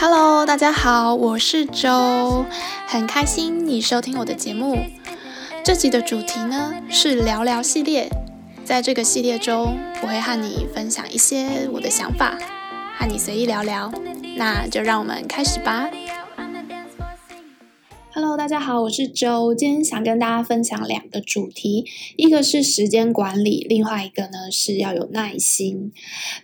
Hello，大家好，我是周，很开心你收听我的节目。这集的主题呢是聊聊系列，在这个系列中，我会和你分享一些我的想法，和你随意聊聊。那就让我们开始吧。Hello，大家好，我是周。今天想跟大家分享两个主题，一个是时间管理，另外一个呢是要有耐心。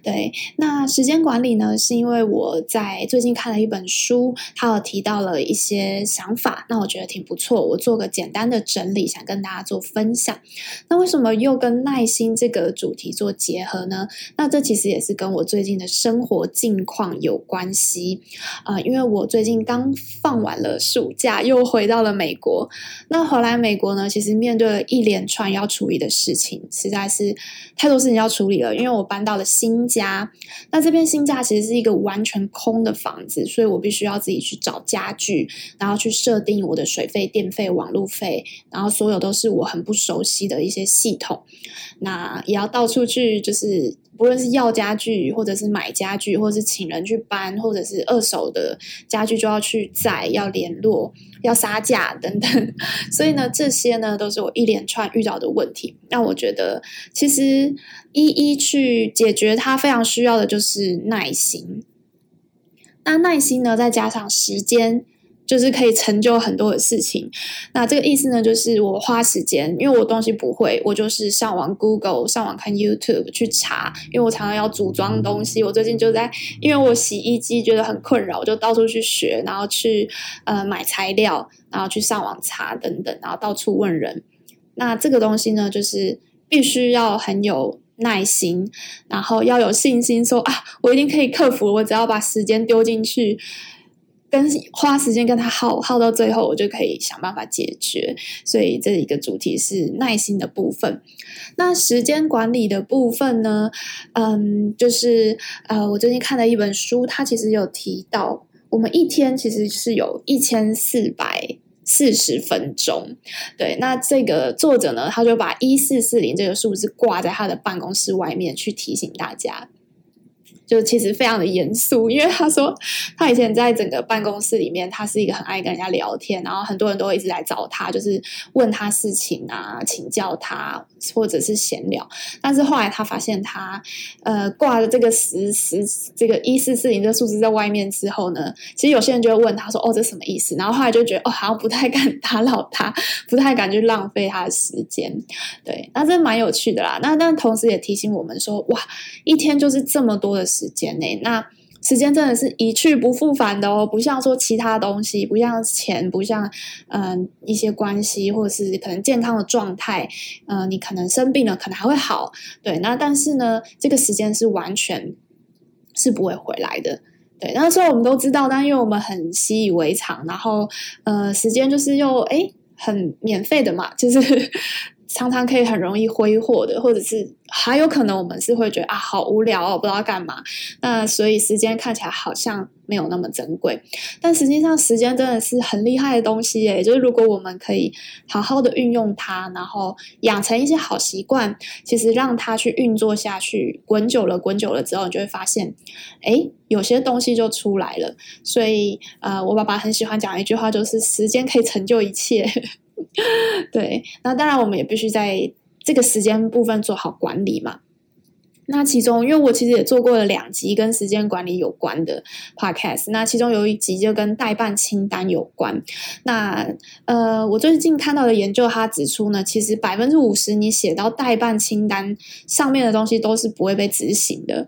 对，那时间管理呢，是因为我在最近看了一本书，它有提到了一些想法，那我觉得挺不错，我做个简单的整理，想跟大家做分享。那为什么又跟耐心这个主题做结合呢？那这其实也是跟我最近的生活境况有关系啊，因为我最近刚放完了暑假，又回到了美国，那回来美国呢，其实面对了一连串要处理的事情，实在是太多事情要处理了。因为我搬到了新家，那这边新家其实是一个完全空的房子，所以我必须要自己去找家具，然后去设定我的水费、电费、网路费，然后所有都是我很不熟悉的一些系统，那也要到处去就是。不论是要家具，或者是买家具，或者是请人去搬，或者是二手的家具就要去载、要联络、要杀价等等，所以呢，这些呢都是我一连串遇到的问题。那我觉得，其实一一去解决它，非常需要的就是耐心。那耐心呢，再加上时间。就是可以成就很多的事情，那这个意思呢，就是我花时间，因为我东西不会，我就是上网 Google，上网看 YouTube 去查，因为我常常要组装东西。我最近就在，因为我洗衣机觉得很困扰，我就到处去学，然后去呃买材料，然后去上网查等等，然后到处问人。那这个东西呢，就是必须要很有耐心，然后要有信心说，说啊，我一定可以克服，我只要把时间丢进去。跟花时间跟他耗耗到最后，我就可以想办法解决。所以这一个主题是耐心的部分。那时间管理的部分呢？嗯，就是呃，我最近看了一本书，它其实有提到，我们一天其实是有一千四百四十分钟。对，那这个作者呢，他就把一四四零这个数字挂在他的办公室外面，去提醒大家。就其实非常的严肃，因为他说他以前在整个办公室里面，他是一个很爱跟人家聊天，然后很多人都会一直来找他，就是问他事情啊，请教他，或者是闲聊。但是后来他发现他呃挂了这个十十这个一四四零这数字在外面之后呢，其实有些人就会问他说：“哦，这什么意思？”然后后来就觉得哦，好像不太敢打扰他，不太敢去浪费他的时间。对，那这蛮有趣的啦。那但同时也提醒我们说：“哇，一天就是这么多的。”时时间内，那时间真的是一去不复返的哦，不像说其他东西，不像钱，不像嗯、一些关系，或者是可能健康的状态，嗯、你可能生病了，可能还会好，对，那但是呢，这个时间是完全是不会回来的，对，那时候我们都知道，但因为我们很习以为常，然后呃，时间就是又诶很免费的嘛，就是。常常可以很容易挥霍的，或者是还有可能我们是会觉得啊，好无聊哦，不知道干嘛。那所以时间看起来好像没有那么珍贵，但实际上时间真的是很厉害的东西诶。就是如果我们可以好好的运用它，然后养成一些好习惯，其实让它去运作下去，滚久了，滚久了之后，你就会发现，诶，有些东西就出来了。所以呃，我爸爸很喜欢讲一句话，就是时间可以成就一切。对，那当然我们也必须在这个时间部分做好管理嘛。那其中，因为我其实也做过了两集跟时间管理有关的 podcast，那其中有一集就跟待办清单有关。那呃，我最近看到的研究，他指出呢，其实百分之五十你写到待办清单上面的东西都是不会被执行的。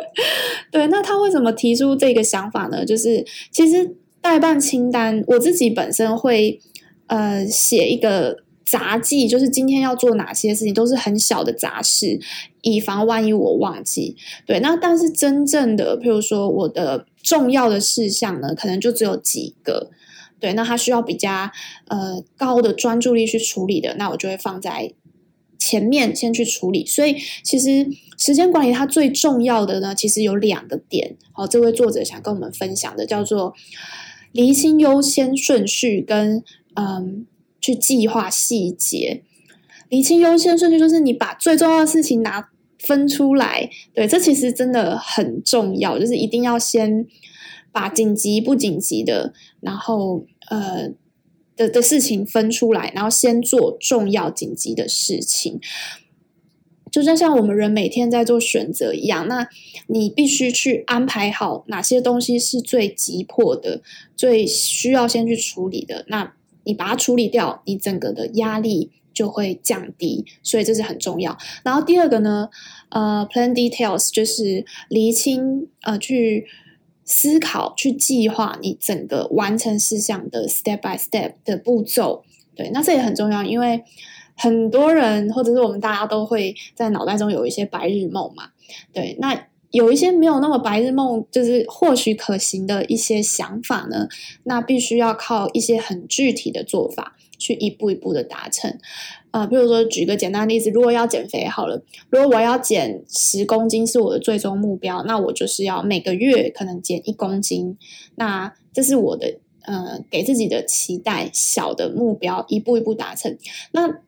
对，那他为什么提出这个想法呢？就是其实待办清单，我自己本身会。呃，写一个杂记，就是今天要做哪些事情，都是很小的杂事，以防万一我忘记。对，那但是真正的，譬如说我的重要的事项呢，可能就只有几个。对，那它需要比较呃高的专注力去处理的，那我就会放在前面先去处理。所以其实时间管理它最重要的呢，其实有两个点。好，这位作者想跟我们分享的叫做厘清优先顺序跟。嗯，去计划细节，理清优先顺序，就是你把最重要的事情拿分出来。对，这其实真的很重要，就是一定要先把紧急不紧急的，然后呃的的事情分出来，然后先做重要紧急的事情。就像像我们人每天在做选择一样，那你必须去安排好哪些东西是最急迫的、最需要先去处理的。那你把它处理掉，你整个的压力就会降低，所以这是很重要。然后第二个呢，呃，plan details 就是厘清，呃，去思考、去计划你整个完成事项的 step by step 的步骤。对，那这也很重要，因为。很多人，或者是我们大家都会在脑袋中有一些白日梦嘛，对，那有一些没有那么白日梦，就是或许可行的一些想法呢，那必须要靠一些很具体的做法去一步一步的达成。啊、比如说举个简单例子，如果要减肥好了，如果我要减十公斤是我的最终目标，那我就是要每个月可能减一公斤，那这是我的呃给自己的期待小的目标，一步一步达成。那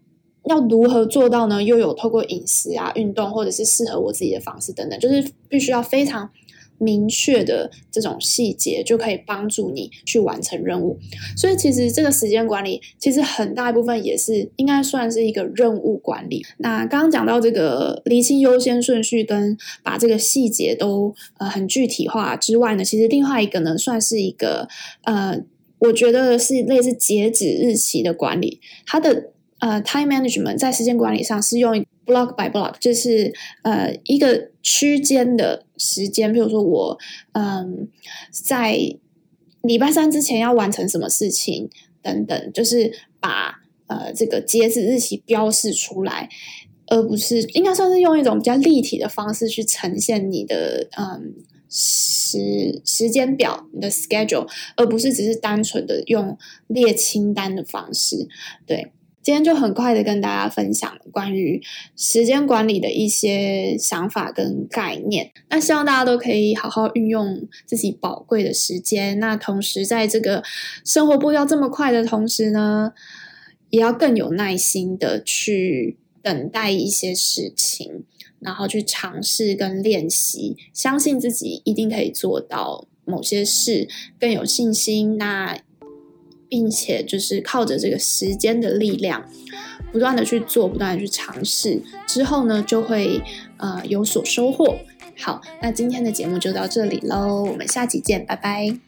要如何做到呢？又有透过饮食啊、运动，或者是适合我自己的方式等等，就是必须要非常明确的这种细节，就可以帮助你去完成任务。所以，其实这个时间管理，其实很大一部分也是应该算是一个任务管理。那刚刚讲到这个厘清优先顺序跟把这个细节都呃很具体化之外呢，其实另外一个呢，算是一个呃，我觉得是类似截止日期的管理，它的。呃，time management 在时间管理上是用 block by block，就是呃一个区间的时间，比如说我嗯、在礼拜三之前要完成什么事情等等，就是把呃这个截止日期标示出来，而不是应该算是用一种比较立体的方式去呈现你的嗯时时间表，你的 schedule，而不是只是单纯的用列清单的方式，对。今天就很快的跟大家分享关于时间管理的一些想法跟概念。那希望大家都可以好好运用自己宝贵的时间。那同时，在这个生活步调这么快的同时呢，也要更有耐心的去等待一些事情，然后去尝试跟练习，相信自己一定可以做到某些事，更有信心。那。并且就是靠着这个时间的力量，不断的去做，不断的去尝试，之后呢，就会呃有所收获。好，那今天的节目就到这里喽，我们下期见，拜拜。